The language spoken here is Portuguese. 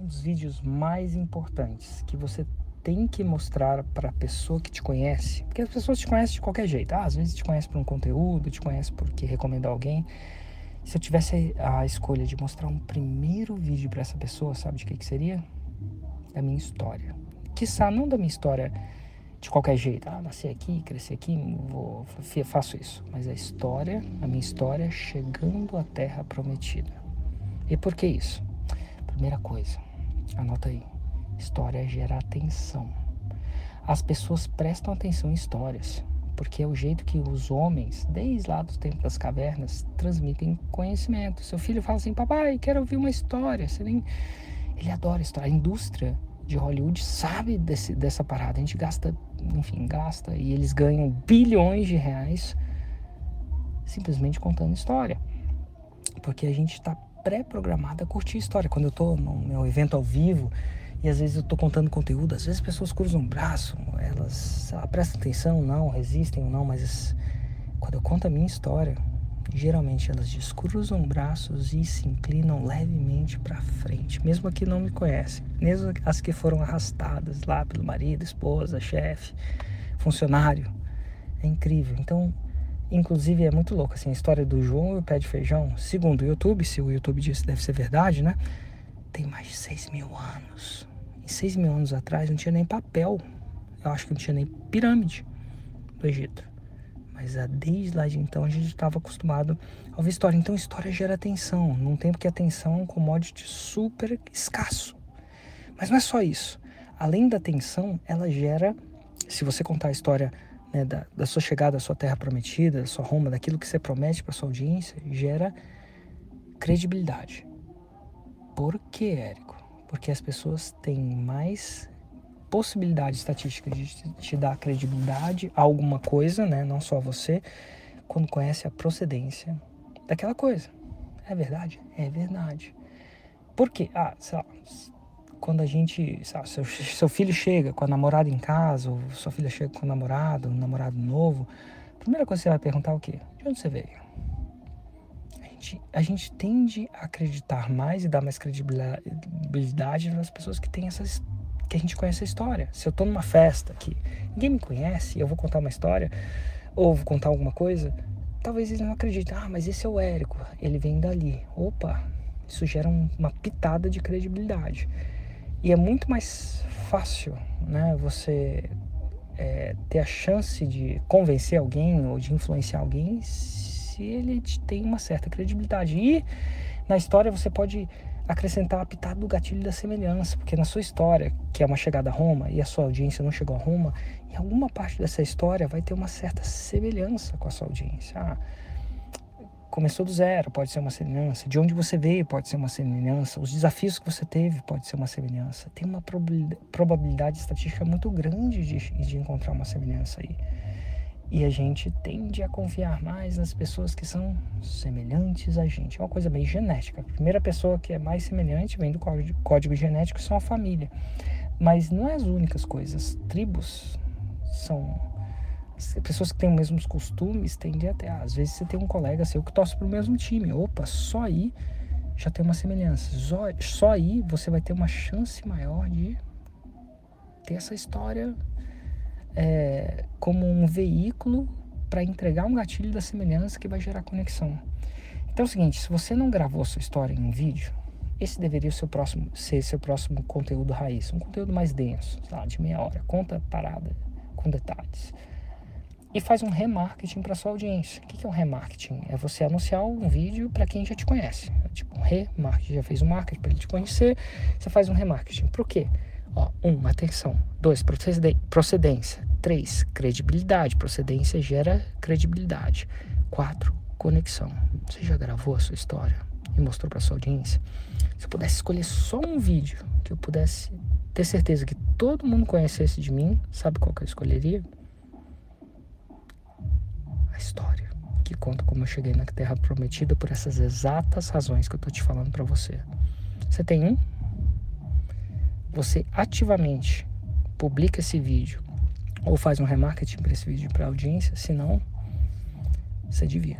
um dos vídeos mais importantes que você tem que mostrar para a pessoa que te conhece, porque as pessoas te conhecem de qualquer jeito. Ah, às vezes te conhece por um conteúdo, te conhece porque recomendou alguém. Se eu tivesse a escolha de mostrar um primeiro vídeo para essa pessoa, sabe de que, que seria? Da minha história. Quiçá não da minha história de qualquer jeito. Ah, nasci aqui, cresci aqui, vou, faço isso. Mas a história, a minha história chegando à Terra Prometida. E por que isso? Primeira coisa, anota aí. História gera atenção. As pessoas prestam atenção em histórias, porque é o jeito que os homens, desde lá do tempo das cavernas, transmitem conhecimento. Seu filho fala assim: "Papai, quero ouvir uma história". Você nem ele adora história. A indústria de Hollywood sabe desse, dessa parada. A gente gasta, enfim, gasta e eles ganham bilhões de reais simplesmente contando história. Porque a gente está pré-programado a curtir história. Quando eu estou no meu evento ao vivo, e às vezes eu estou contando conteúdo, às vezes as pessoas cruzam o braço, elas prestam atenção, não, resistem ou não, mas quando eu conto a minha história, geralmente elas descruzam braços e se inclinam levemente para frente, mesmo que não me conhecem, mesmo as que foram arrastadas lá pelo marido, esposa, chefe, funcionário. É incrível. Então, inclusive é muito louco assim, a história do João e o pé de feijão, segundo o YouTube, se o YouTube disse deve ser verdade, né? Tem mais de 6 mil anos. 6 mil anos atrás não tinha nem papel. Eu acho que não tinha nem pirâmide do Egito. Mas desde lá de então a gente estava acostumado a ouvir história. Então história gera atenção, num tempo que a atenção é um commodity super escasso. Mas não é só isso. Além da atenção, ela gera, se você contar a história né, da, da, sua chegada à sua terra prometida, da sua Roma, daquilo que você promete para sua audiência, gera credibilidade. Por que, Érico? porque as pessoas têm mais possibilidade estatística de te dar credibilidade a alguma coisa, né? Não só você, quando conhece a procedência daquela coisa. É verdade? É verdade. Por quê? Ah, sei lá, quando a gente, sabe, seu, seu filho chega com a namorada em casa, ou sua filha chega com o namorado, um namorado novo, a primeira coisa que você vai perguntar é o quê? De onde você veio? gente, a gente tende a acreditar mais e dar mais credibilidade nas pessoas que têm essas que a gente conhece a história. Se eu tô numa festa que ninguém me conhece, eu vou contar uma história ou vou contar alguma coisa, talvez eles não acreditem. Ah, mas esse é o Érico, ele vem dali. Opa, isso gera uma pitada de credibilidade. E é muito mais fácil, né, você é, ter a chance de convencer alguém ou de influenciar alguém se ele tem uma certa credibilidade. E na história você pode acrescentar a pitada do gatilho da semelhança, porque na sua história, que é uma chegada a Roma, e a sua audiência não chegou a Roma, em alguma parte dessa história vai ter uma certa semelhança com a sua audiência. Ah, começou do zero, pode ser uma semelhança. De onde você veio, pode ser uma semelhança. Os desafios que você teve, pode ser uma semelhança. Tem uma probabilidade estatística muito grande de, de encontrar uma semelhança aí. E a gente tende a confiar mais nas pessoas que são semelhantes a gente. É uma coisa bem genética. A primeira pessoa que é mais semelhante vem do código, código genético, são a família. Mas não é as únicas coisas. Tribos são pessoas que têm os mesmos costumes tendem até. Às vezes você tem um colega seu que torce para o mesmo time. Opa, só aí já tem uma semelhança. Só, só aí você vai ter uma chance maior de ter essa história é, como um veículo para entregar um gatilho da semelhança que vai gerar conexão. Então é o seguinte, se você não gravou sua história em vídeo, esse deveria ser, próximo, ser seu próximo conteúdo raiz, um conteúdo mais denso, tá? de meia hora, conta parada com detalhes. E faz um remarketing para sua audiência. O que é um remarketing? É você anunciar um vídeo para quem já te conhece. É tipo um remarketing, já fez um marketing para ele te conhecer, você faz um remarketing. Por quê? Ó, um, atenção. Dois, procedência. Três, credibilidade. Procedência gera credibilidade. Quatro, conexão. Você já gravou a sua história e mostrou para sua audiência? Se eu pudesse escolher só um vídeo que eu pudesse ter certeza que todo mundo conhecesse de mim, sabe qual que eu escolheria? A história que conta como eu cheguei na Terra Prometida por essas exatas razões que eu tô te falando para você. Você tem um? você ativamente publica esse vídeo ou faz um remarketing para esse vídeo para audiência, senão você devia.